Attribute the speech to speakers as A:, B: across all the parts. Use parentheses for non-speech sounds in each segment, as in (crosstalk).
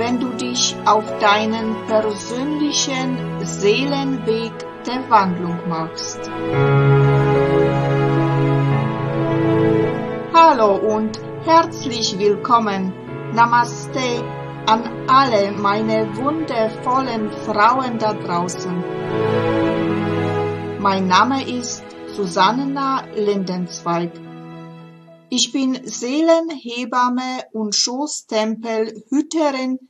A: wenn du dich auf deinen persönlichen Seelenweg der Wandlung machst. Hallo und herzlich willkommen. Namaste an alle meine wundervollen Frauen da draußen. Mein Name ist Susanna Lindenzweig. Ich bin Seelenhebamme und Schoßtempelhüterin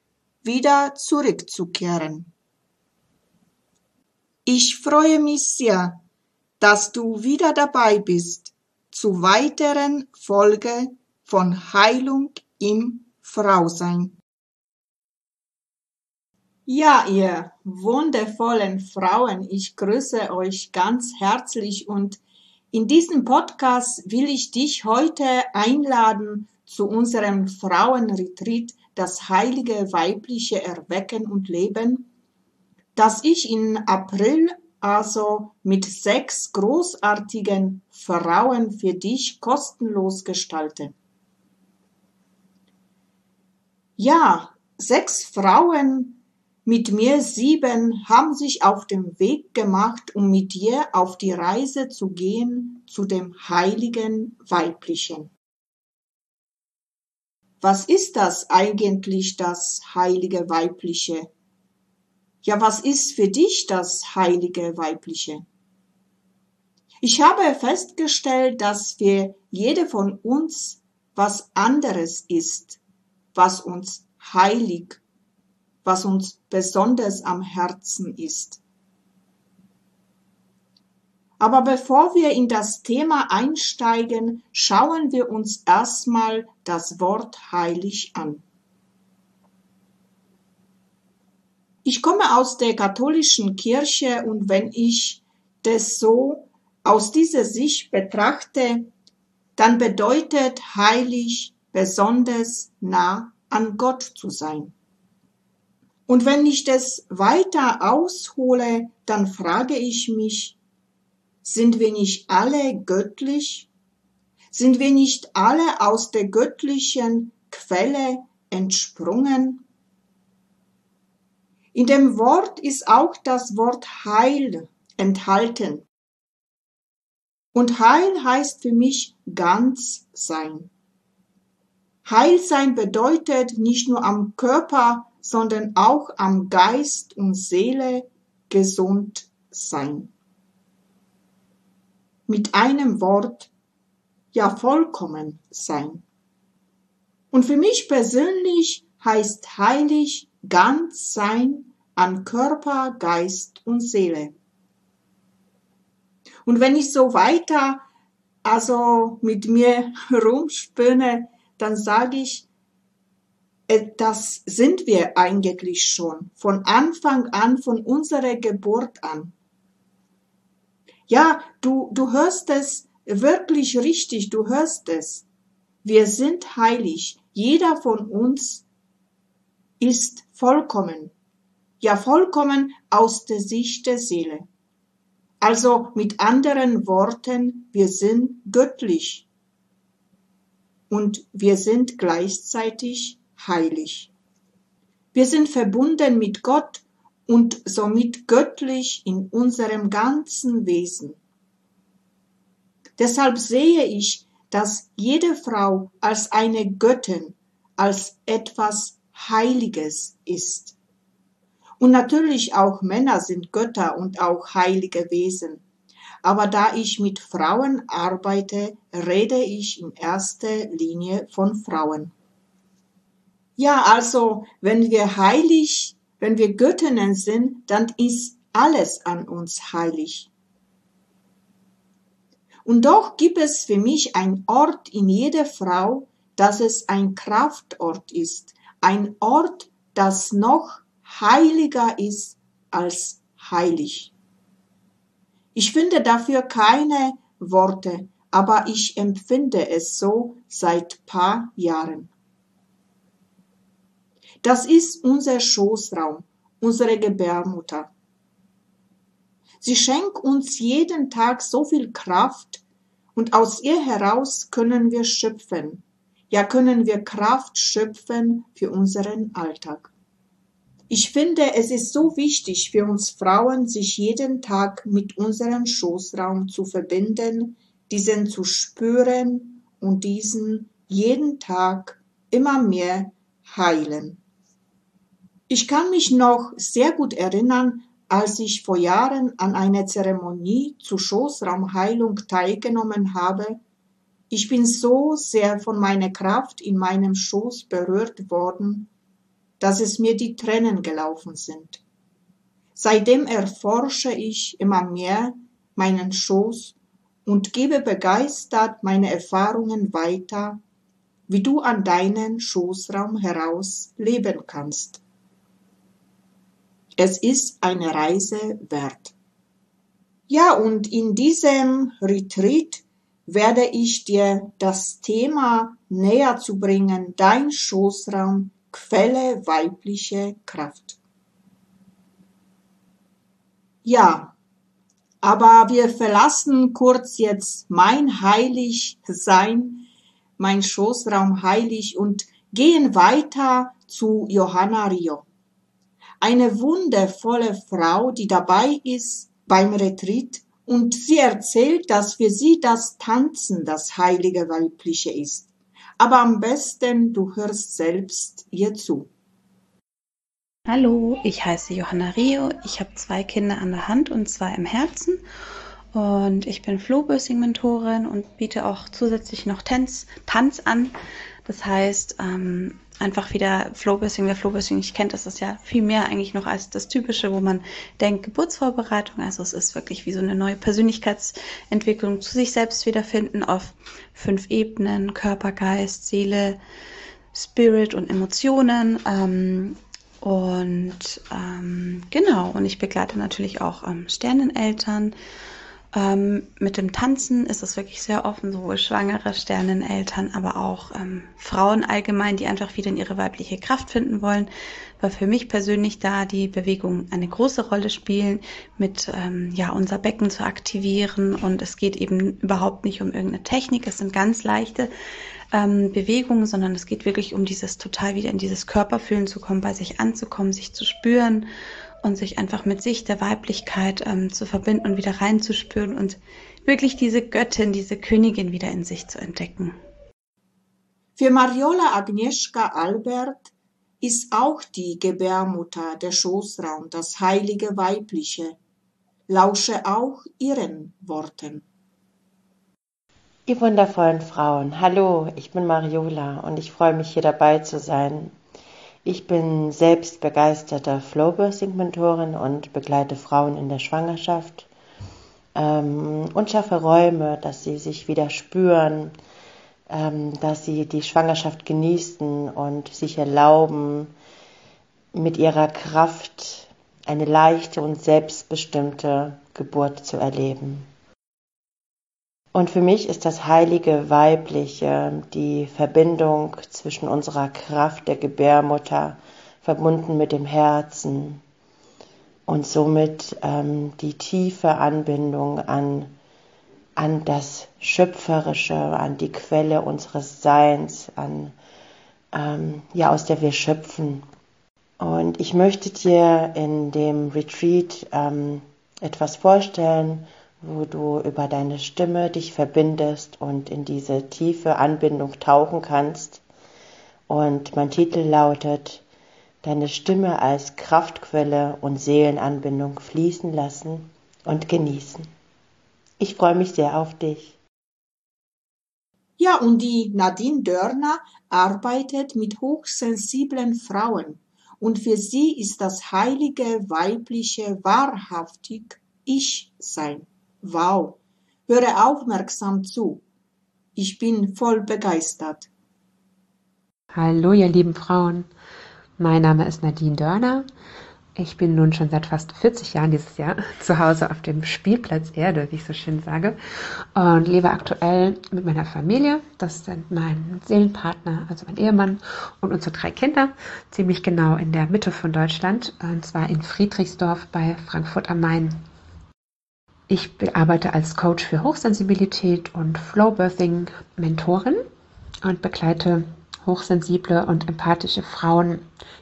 A: wieder zurückzukehren. Ich freue mich sehr, dass du wieder dabei bist zu weiteren Folge von Heilung im Frausein. Ja, ihr wundervollen Frauen, ich grüße euch ganz herzlich und in diesem Podcast will ich dich heute einladen zu unserem Frauenretreat, das heilige weibliche Erwecken und Leben das ich in April also mit sechs großartigen Frauen für dich kostenlos gestalte. Ja, sechs Frauen mit mir sieben haben sich auf den Weg gemacht, um mit dir auf die Reise zu gehen zu dem heiligen Weiblichen. Was ist das eigentlich, das heilige Weibliche? Ja, was ist für dich das heilige Weibliche? Ich habe festgestellt, dass für jede von uns was anderes ist, was uns heilig, was uns besonders am Herzen ist. Aber bevor wir in das Thema einsteigen, schauen wir uns erstmal das Wort heilig an. Ich komme aus der katholischen Kirche und wenn ich das so aus dieser Sicht betrachte, dann bedeutet heilig besonders nah an Gott zu sein. Und wenn ich das weiter aushole, dann frage ich mich, sind wir nicht alle göttlich? Sind wir nicht alle aus der göttlichen Quelle entsprungen? In dem Wort ist auch das Wort Heil enthalten. Und Heil heißt für mich ganz sein. Heil sein bedeutet nicht nur am Körper, sondern auch am Geist und Seele gesund sein. Mit einem Wort, ja vollkommen sein. Und für mich persönlich heißt heilig ganz sein an Körper, Geist und Seele. Und wenn ich so weiter also mit mir (laughs) rumspinne, dann sage ich, äh, das sind wir eigentlich schon von Anfang an, von unserer Geburt an. Ja, du, du hörst es wirklich richtig, du hörst es. Wir sind heilig. Jeder von uns ist vollkommen. Ja, vollkommen aus der Sicht der Seele. Also mit anderen Worten, wir sind göttlich und wir sind gleichzeitig heilig. Wir sind verbunden mit Gott und somit göttlich in unserem ganzen Wesen. Deshalb sehe ich, dass jede Frau als eine Göttin, als etwas Heiliges ist. Und natürlich auch Männer sind Götter und auch heilige Wesen. Aber da ich mit Frauen arbeite, rede ich in erster Linie von Frauen. Ja, also, wenn wir heilig, wenn wir Göttinnen sind, dann ist alles an uns heilig. Und doch gibt es für mich ein Ort in jeder Frau, dass es ein Kraftort ist, ein Ort, das noch heiliger ist als heilig. Ich finde dafür keine Worte, aber ich empfinde es so seit paar Jahren. Das ist unser Schoßraum, unsere Gebärmutter. Sie schenkt uns jeden Tag so viel Kraft und aus ihr heraus können wir schöpfen. Ja, können wir Kraft schöpfen für unseren Alltag. Ich finde, es ist so wichtig für uns Frauen, sich jeden Tag mit unserem Schoßraum zu verbinden, diesen zu spüren und diesen jeden Tag immer mehr heilen. Ich kann mich noch sehr gut erinnern, als ich vor Jahren an einer Zeremonie zur Schoßraumheilung teilgenommen habe, ich bin so sehr von meiner Kraft in meinem Schoß berührt worden, dass es mir die Tränen gelaufen sind. Seitdem erforsche ich immer mehr meinen Schoß und gebe begeistert meine Erfahrungen weiter, wie du an deinen Schoßraum heraus leben kannst. Es ist eine Reise wert. Ja, und in diesem Retreat werde ich dir das Thema näher zu bringen, dein Schoßraum, Quelle weibliche Kraft. Ja, aber wir verlassen kurz jetzt mein heilig Sein, mein Schoßraum heilig und gehen weiter zu Johanna Rio eine wundervolle Frau, die dabei ist beim Retreat und sie erzählt, dass für sie das Tanzen das heilige Weibliche ist. Aber am besten du hörst selbst ihr zu.
B: Hallo, ich heiße Johanna Rio. Ich habe zwei Kinder an der Hand und zwei im Herzen. Und ich bin Flowbursing-Mentorin und biete auch zusätzlich noch Tanz, Tanz an. Das heißt, ähm, einfach wieder Flowbussing. Wer Flowbussing nicht kennt, das ist ja viel mehr eigentlich noch als das Typische, wo man denkt, Geburtsvorbereitung. Also es ist wirklich wie so eine neue Persönlichkeitsentwicklung zu sich selbst wiederfinden auf fünf Ebenen, Körper, Geist, Seele, Spirit und Emotionen. Ähm, und ähm, genau, und ich begleite natürlich auch ähm, Sterneneltern ähm, mit dem Tanzen ist es wirklich sehr offen, sowohl schwangere Sterneneltern, aber auch ähm, Frauen allgemein, die einfach wieder in ihre weibliche Kraft finden wollen, weil für mich persönlich da die Bewegungen eine große Rolle spielen, mit ähm, ja unser Becken zu aktivieren. Und es geht eben überhaupt nicht um irgendeine Technik, es sind ganz leichte ähm, Bewegungen, sondern es geht wirklich um dieses total wieder in dieses Körperfühlen zu kommen, bei sich anzukommen, sich zu spüren und sich einfach mit sich, der Weiblichkeit ähm, zu verbinden und wieder reinzuspüren und wirklich diese Göttin, diese Königin wieder in sich zu entdecken.
A: Für Mariola Agnieszka Albert ist auch die Gebärmutter der Schoßraum, das heilige Weibliche. Lausche auch ihren Worten.
C: Ihr wundervollen Frauen, hallo, ich bin Mariola und ich freue mich hier dabei zu sein ich bin selbst begeisterte Flowbirthing-Mentorin und begleite Frauen in der Schwangerschaft ähm, und schaffe Räume, dass sie sich wieder spüren, ähm, dass sie die Schwangerschaft genießen und sich erlauben, mit ihrer Kraft eine leichte und selbstbestimmte Geburt zu erleben. Und für mich ist das heilige Weibliche die Verbindung zwischen unserer Kraft der Gebärmutter verbunden mit dem Herzen und somit ähm, die tiefe Anbindung an, an das Schöpferische, an die Quelle unseres Seins, an, ähm, ja, aus der wir schöpfen. Und ich möchte dir in dem Retreat ähm, etwas vorstellen, wo du über deine Stimme dich verbindest und in diese tiefe Anbindung tauchen kannst. Und mein Titel lautet deine Stimme als Kraftquelle und Seelenanbindung fließen lassen und genießen. Ich freue mich sehr auf dich.
A: Ja, und die Nadine Dörner arbeitet mit hochsensiblen Frauen und für sie ist das heilige weibliche wahrhaftig Ich-Sein. Wow, höre aufmerksam zu. Ich bin voll begeistert.
D: Hallo, ihr lieben Frauen. Mein Name ist Nadine Dörner. Ich bin nun schon seit fast 40 Jahren dieses Jahr (laughs) zu Hause auf dem Spielplatz Erde, wie ich so schön sage, und lebe aktuell mit meiner Familie. Das sind mein Seelenpartner, also mein Ehemann und unsere drei Kinder, ziemlich genau in der Mitte von Deutschland, und zwar in Friedrichsdorf bei Frankfurt am Main. Ich arbeite als Coach für Hochsensibilität und Flowbirthing Mentorin und begleite hochsensible und empathische Frauen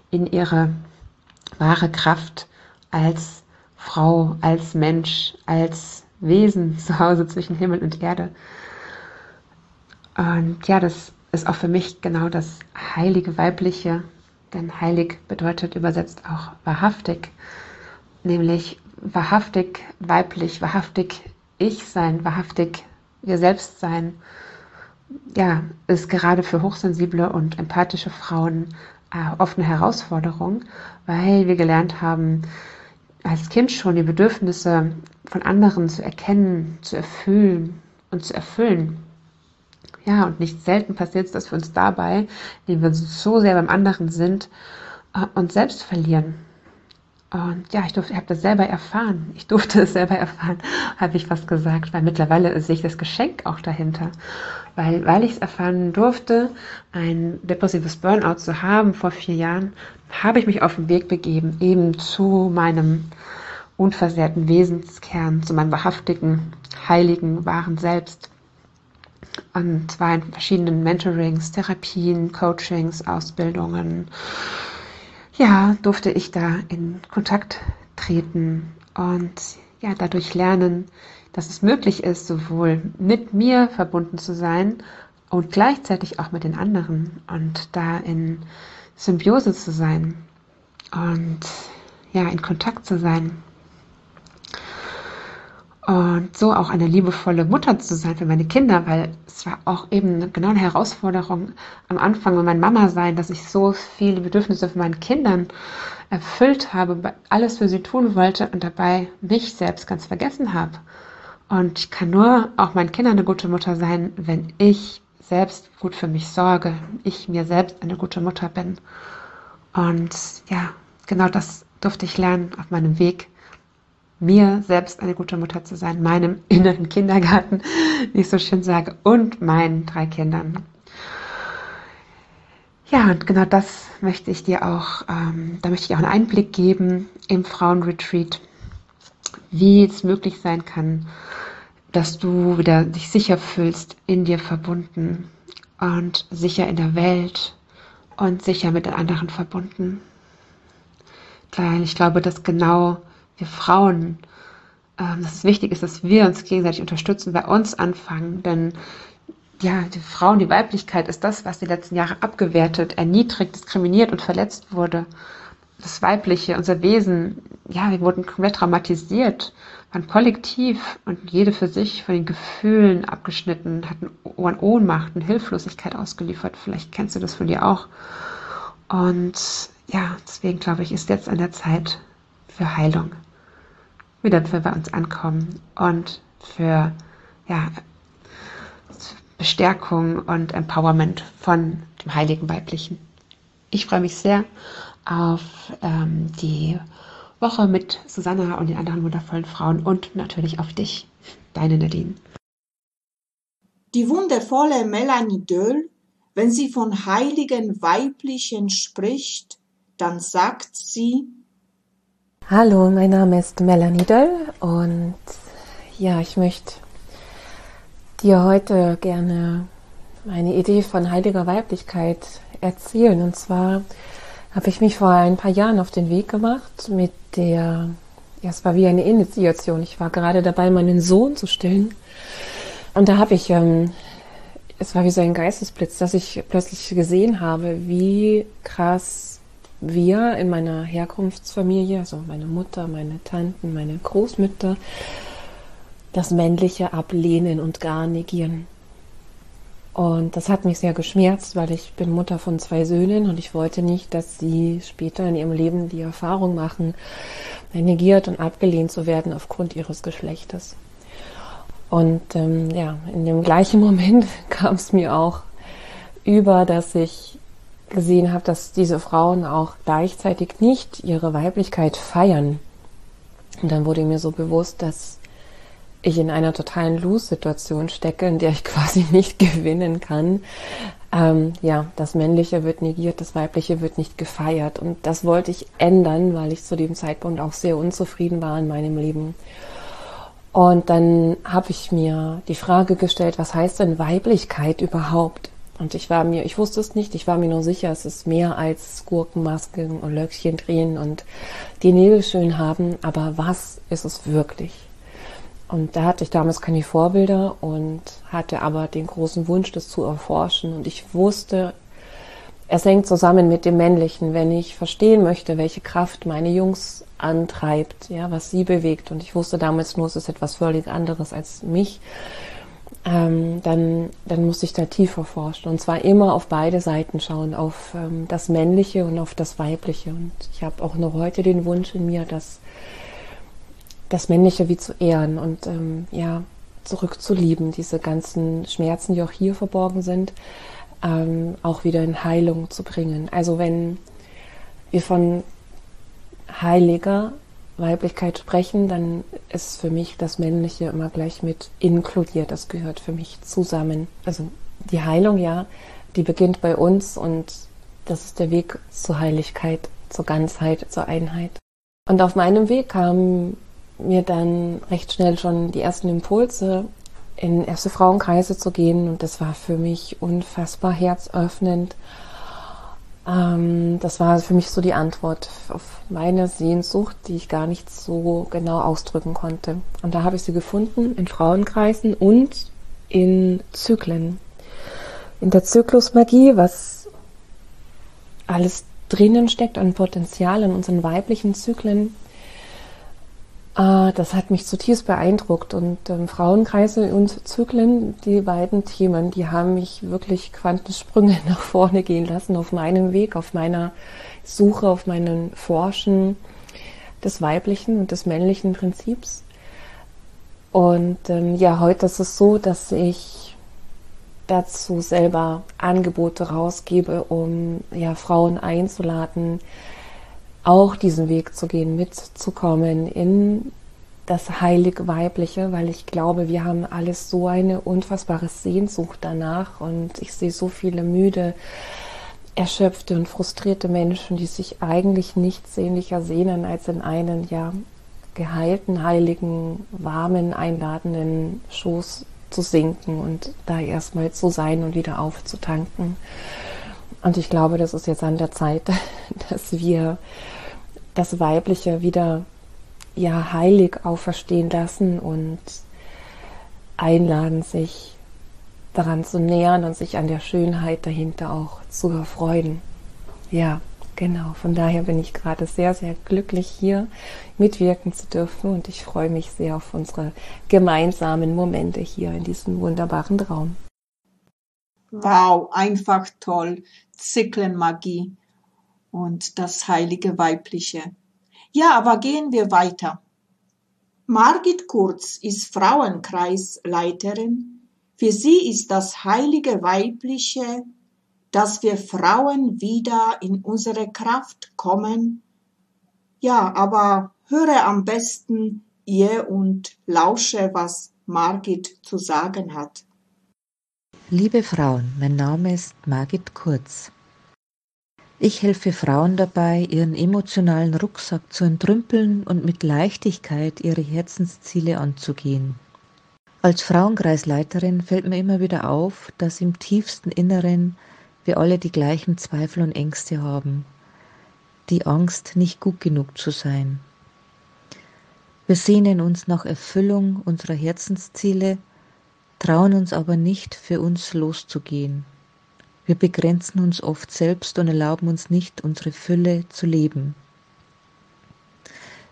D: in ihre wahre Kraft als Frau, als Mensch, als Wesen (laughs) zu Hause zwischen Himmel und Erde. Und ja, das ist auch für mich genau das heilige Weibliche, denn heilig bedeutet übersetzt auch wahrhaftig, nämlich wahrhaftig weiblich, wahrhaftig ich sein, wahrhaftig wir selbst sein ja, ist gerade für hochsensible und empathische Frauen äh, oft eine Herausforderung, weil wir gelernt haben, als Kind schon die Bedürfnisse von anderen zu erkennen, zu erfüllen und zu erfüllen. Ja, und nicht selten passiert es, dass wir uns dabei, indem wir so sehr beim anderen sind, äh, uns selbst verlieren und ja, ich durfte, habe das selber erfahren. Ich durfte es selber erfahren, habe ich fast gesagt, weil mittlerweile sehe ich das Geschenk auch dahinter. Weil, weil ich es erfahren durfte, ein depressives Burnout zu haben vor vier Jahren, habe ich mich auf den Weg begeben, eben zu meinem unversehrten Wesenskern, zu meinem wahrhaftigen, heiligen, wahren Selbst. Und zwar in verschiedenen Mentorings, Therapien, Coachings, Ausbildungen, ja, durfte ich da in Kontakt treten und ja, dadurch lernen, dass es möglich ist, sowohl mit mir verbunden zu sein und gleichzeitig auch mit den anderen und da in Symbiose zu sein und ja, in Kontakt zu sein und so auch eine liebevolle Mutter zu sein für meine Kinder, weil es war auch eben genau eine Herausforderung am Anfang mit meiner Mama sein, dass ich so viele Bedürfnisse von meinen Kindern erfüllt habe, alles für sie tun wollte und dabei mich selbst ganz vergessen habe. Und ich kann nur auch meinen Kindern eine gute Mutter sein, wenn ich selbst gut für mich sorge, ich mir selbst eine gute Mutter bin. Und ja, genau das durfte ich lernen auf meinem Weg mir selbst eine gute Mutter zu sein, meinem (laughs) inneren Kindergarten, wie ich so schön sage, und meinen drei Kindern. Ja, und genau das möchte ich dir auch, ähm, da möchte ich auch einen Einblick geben im Frauenretreat, wie es möglich sein kann, dass du wieder dich sicher fühlst, in dir verbunden und sicher in der Welt und sicher mit den anderen verbunden. Weil ich glaube, dass genau wir Frauen, ähm, dass es wichtig ist, dass wir uns gegenseitig unterstützen, bei uns anfangen, denn ja, die Frauen, die Weiblichkeit ist das, was die letzten Jahre abgewertet, erniedrigt, diskriminiert und verletzt wurde. Das Weibliche, unser Wesen, ja, wir wurden komplett traumatisiert, waren kollektiv und jede für sich von den Gefühlen abgeschnitten, hatten Ohnmacht und Hilflosigkeit ausgeliefert. Vielleicht kennst du das von dir auch. Und ja, deswegen glaube ich, ist jetzt an der Zeit für Heilung wieder für bei uns ankommen und für ja, Bestärkung und Empowerment von dem heiligen Weiblichen. Ich freue mich sehr auf ähm, die Woche mit Susanna und den anderen wundervollen Frauen und natürlich auf dich, deine Nadine.
A: Die wundervolle Melanie Döll, wenn sie von heiligen Weiblichen spricht, dann sagt sie,
E: Hallo, mein Name ist Melanie Döll und ja, ich möchte dir heute gerne meine Idee von heiliger Weiblichkeit erzählen. Und zwar habe ich mich vor ein paar Jahren auf den Weg gemacht mit der, ja, es war wie eine Initiation. Ich war gerade dabei, meinen Sohn zu stillen. Und da habe ich, ähm, es war wie so ein Geistesblitz, dass ich plötzlich gesehen habe, wie krass wir in meiner Herkunftsfamilie, also meine Mutter, meine Tanten, meine Großmütter, das Männliche ablehnen und gar negieren. Und das hat mich sehr geschmerzt, weil ich bin Mutter von zwei Söhnen und ich wollte nicht, dass sie später in ihrem Leben die Erfahrung machen, negiert und abgelehnt zu werden aufgrund ihres Geschlechtes. Und ähm, ja, in dem gleichen (laughs) Moment kam es mir auch über, dass ich gesehen habe, dass diese Frauen auch gleichzeitig nicht ihre Weiblichkeit feiern. Und dann wurde mir so bewusst, dass ich in einer totalen Lose-Situation stecke, in der ich (laughs) quasi nicht gewinnen kann. Ähm, ja, das Männliche wird negiert, das Weibliche wird nicht gefeiert. Und das wollte ich ändern, weil ich zu dem Zeitpunkt auch sehr unzufrieden war in meinem Leben. Und dann habe ich mir die Frage gestellt, was heißt denn Weiblichkeit überhaupt? Und ich war mir, ich wusste es nicht, ich war mir nur sicher, es ist mehr als Gurkenmasken und Löckchen drehen und die Nägel schön haben, aber was ist es wirklich? Und da hatte ich damals keine Vorbilder und hatte aber den großen Wunsch, das zu erforschen. Und ich wusste, es hängt zusammen mit dem Männlichen, wenn ich verstehen möchte, welche Kraft meine Jungs antreibt, ja, was sie bewegt. Und ich wusste damals nur, es ist etwas völlig anderes als mich. Ähm, dann, dann muss ich da tiefer forschen. Und zwar immer auf beide Seiten schauen, auf ähm, das Männliche und auf das Weibliche. Und ich habe auch noch heute den Wunsch in mir, dass das Männliche wie zu ehren und ähm, ja, zurückzulieben, diese ganzen Schmerzen, die auch hier verborgen sind, ähm, auch wieder in Heilung zu bringen. Also wenn wir von heiliger Weiblichkeit sprechen, dann ist für mich das Männliche immer gleich mit inkludiert. Das gehört für mich zusammen. Also die Heilung, ja, die beginnt bei uns und das ist der Weg zur Heiligkeit, zur Ganzheit, zur Einheit. Und auf meinem Weg kam mir dann recht schnell schon die ersten Impulse, in erste Frauenkreise zu gehen. Und das war für mich unfassbar herzöffnend. Ähm, das war für mich so die Antwort auf meine Sehnsucht, die ich gar nicht so genau ausdrücken konnte. Und da habe ich sie gefunden in Frauenkreisen und in Zyklen. In der Zyklusmagie, was alles drinnen steckt an Potenzial in unseren weiblichen Zyklen, äh, das hat mich zutiefst beeindruckt und ähm, Frauenkreise und Zyklen, die beiden Themen, die haben mich wirklich Quantensprünge (laughs) nach vorne gehen lassen auf meinem Weg, auf meiner Suche, auf meinen Forschen des weiblichen und des männlichen Prinzips. Und ähm, ja, heute ist es so, dass ich dazu selber Angebote rausgebe, um ja Frauen einzuladen, auch diesen Weg zu gehen, mitzukommen in das heilig Weibliche, weil ich glaube, wir haben alles so eine unfassbare Sehnsucht danach und ich sehe so viele müde, erschöpfte und frustrierte Menschen, die sich eigentlich nichts sehnlicher sehnen, als in einen ja geheilten, heiligen, warmen, einladenden Schoß zu sinken und da erstmal zu sein und wieder aufzutanken. Und ich glaube, das ist jetzt an der Zeit, (laughs) dass wir das Weibliche wieder ja heilig auferstehen lassen und einladen, sich daran zu nähern und sich an der Schönheit dahinter auch zu erfreuen. Ja, genau. Von daher bin ich gerade sehr, sehr glücklich hier mitwirken zu dürfen und ich freue mich sehr auf unsere gemeinsamen Momente hier in diesem wunderbaren Raum.
A: Wow, einfach toll. Zyklenmagie und das heilige Weibliche. Ja, aber gehen wir weiter. Margit Kurz ist Frauenkreisleiterin. Für sie ist das heilige Weibliche, dass wir Frauen wieder in unsere Kraft kommen. Ja, aber höre am besten ihr und lausche, was Margit zu sagen hat.
F: Liebe Frauen, mein Name ist Margit Kurz. Ich helfe Frauen dabei, ihren emotionalen Rucksack zu entrümpeln und mit Leichtigkeit ihre Herzensziele anzugehen. Als Frauenkreisleiterin fällt mir immer wieder auf, dass im tiefsten Inneren wir alle die gleichen Zweifel und Ängste haben. Die Angst, nicht gut genug zu sein. Wir sehnen uns nach Erfüllung unserer Herzensziele, trauen uns aber nicht, für uns loszugehen. Wir begrenzen uns oft selbst und erlauben uns nicht, unsere Fülle zu leben.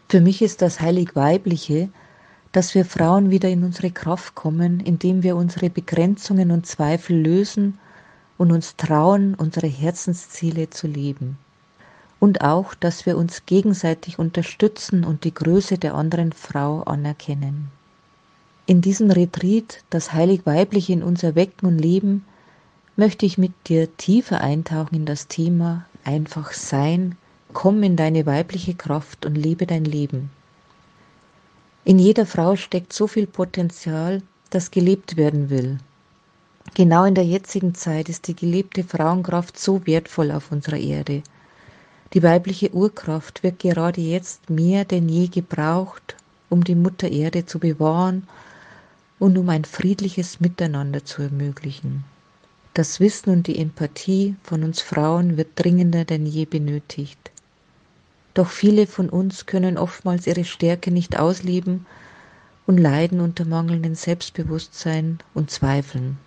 F: Für mich ist das heilig weibliche, dass wir Frauen wieder in unsere Kraft kommen, indem wir unsere Begrenzungen und Zweifel lösen und uns trauen, unsere Herzensziele zu leben. Und auch, dass wir uns gegenseitig unterstützen und die Größe der anderen Frau anerkennen. In diesem Retreat, das heilig weibliche in uns erwecken und leben, möchte ich mit dir tiefer eintauchen in das Thema einfach sein, komm in deine weibliche Kraft und lebe dein Leben. In jeder Frau steckt so viel Potenzial, das gelebt werden will. Genau in der jetzigen Zeit ist die gelebte Frauenkraft so wertvoll auf unserer Erde. Die weibliche Urkraft wird gerade jetzt mehr denn je gebraucht, um die Mutter Erde zu bewahren und um ein friedliches Miteinander zu ermöglichen. Das Wissen und die Empathie von uns Frauen wird dringender denn je benötigt. Doch viele von uns können oftmals ihre Stärke nicht ausleben und leiden unter mangelndem Selbstbewusstsein und Zweifeln.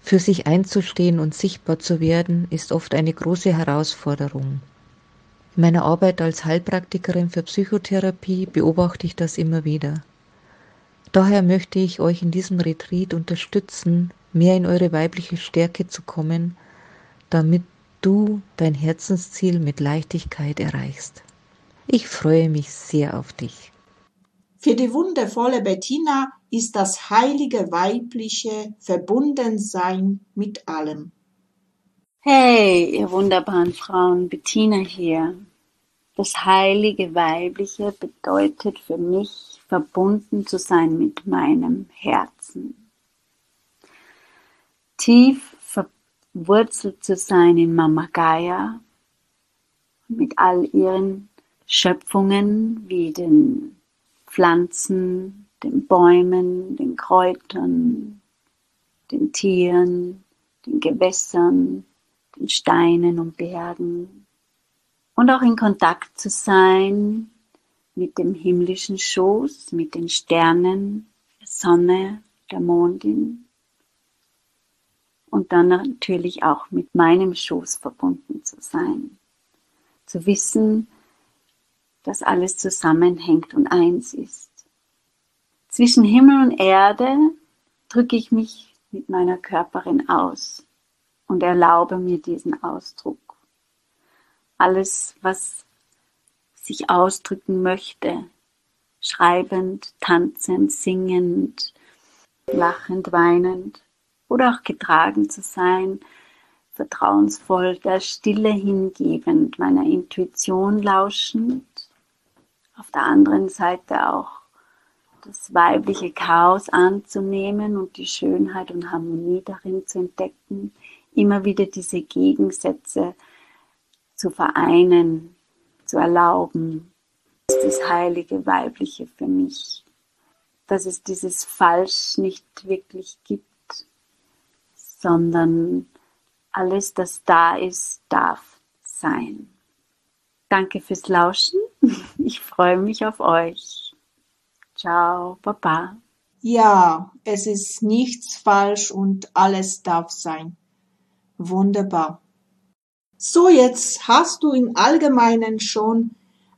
F: Für sich einzustehen und sichtbar zu werden, ist oft eine große Herausforderung. In meiner Arbeit als Heilpraktikerin für Psychotherapie beobachte ich das immer wieder. Daher möchte ich euch in diesem Retreat unterstützen, mehr in eure weibliche Stärke zu kommen, damit du dein Herzensziel mit Leichtigkeit erreichst. Ich freue mich sehr auf dich.
A: Für die wundervolle Bettina ist das heilige weibliche Verbundensein mit allem.
G: Hey, ihr wunderbaren Frauen, Bettina hier. Das heilige weibliche bedeutet für mich verbunden zu sein mit meinem Herzen. Tief verwurzelt zu sein in Mama Gaia mit all ihren Schöpfungen wie den Pflanzen, den Bäumen, den Kräutern, den Tieren, den Gewässern, den Steinen und Bergen. Und auch in Kontakt zu sein mit dem himmlischen Schoß, mit den Sternen, der Sonne, der Mondin. Und dann natürlich auch mit meinem Schoß verbunden zu sein. Zu wissen, dass alles zusammenhängt und eins ist. Zwischen Himmel und Erde drücke ich mich mit meiner Körperin aus und erlaube mir diesen Ausdruck. Alles, was sich ausdrücken möchte, schreibend, tanzend, singend, lachend, weinend oder auch getragen zu sein, vertrauensvoll, der Stille hingebend, meiner Intuition lauschend. Auf der anderen Seite auch das weibliche Chaos anzunehmen und die Schönheit und Harmonie darin zu entdecken, immer wieder diese Gegensätze zu vereinen, zu erlauben. Ist das heilige Weibliche für mich, dass es dieses Falsch nicht wirklich gibt, sondern alles, das da ist, darf sein. Danke fürs Lauschen. (laughs) Ich freue mich auf euch. Ciao, Papa.
A: Ja, es ist nichts falsch und alles darf sein. Wunderbar. So, jetzt hast du im Allgemeinen schon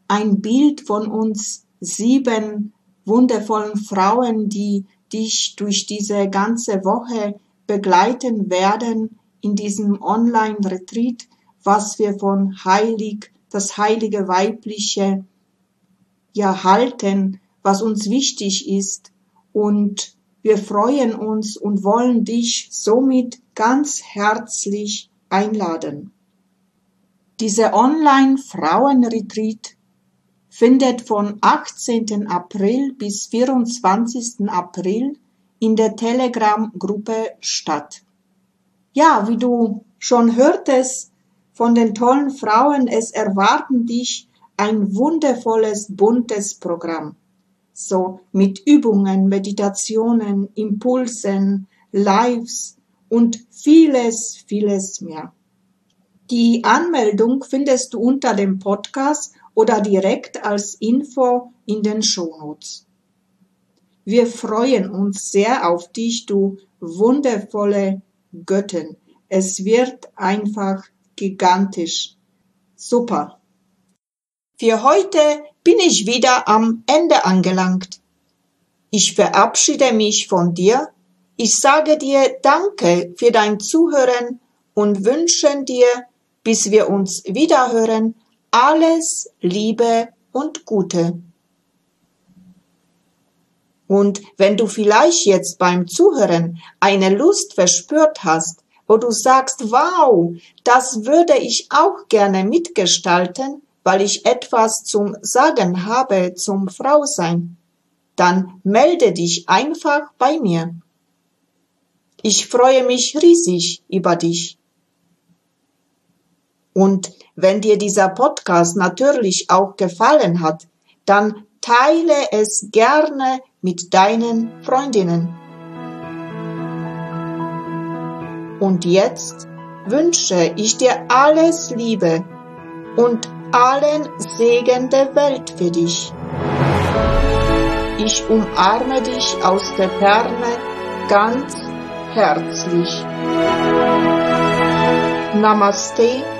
A: ein Bild von uns sieben wundervollen Frauen, die dich durch diese ganze Woche begleiten werden in diesem Online-Retreat, was wir von Heilig das heilige weibliche ja halten, was uns wichtig ist und wir freuen uns und wollen dich somit ganz herzlich einladen. Diese Online-Frauenretreat findet von 18. April bis 24. April in der Telegram-Gruppe statt. Ja, wie du schon hörtest, von den tollen Frauen, es erwarten dich ein wundervolles, buntes Programm. So mit Übungen, Meditationen, Impulsen, Lives und vieles, vieles mehr. Die Anmeldung findest du unter dem Podcast oder direkt als Info in den Shownotes. Wir freuen uns sehr auf dich, du wundervolle Göttin. Es wird einfach gigantisch. Super. Für heute bin ich wieder am Ende angelangt. Ich verabschiede mich von dir. Ich sage dir Danke für dein Zuhören und wünsche dir, bis wir uns wiederhören, alles Liebe und Gute. Und wenn du vielleicht jetzt beim Zuhören eine Lust verspürt hast, wo du sagst, wow, das würde ich auch gerne mitgestalten, weil ich etwas zum Sagen habe zum Frausein, dann melde dich einfach bei mir. Ich freue mich riesig über dich. Und wenn dir dieser Podcast natürlich auch gefallen hat, dann teile es gerne mit deinen Freundinnen. Und jetzt wünsche ich dir alles Liebe und allen Segen der Welt für dich. Ich umarme dich aus der Ferne ganz herzlich. Namaste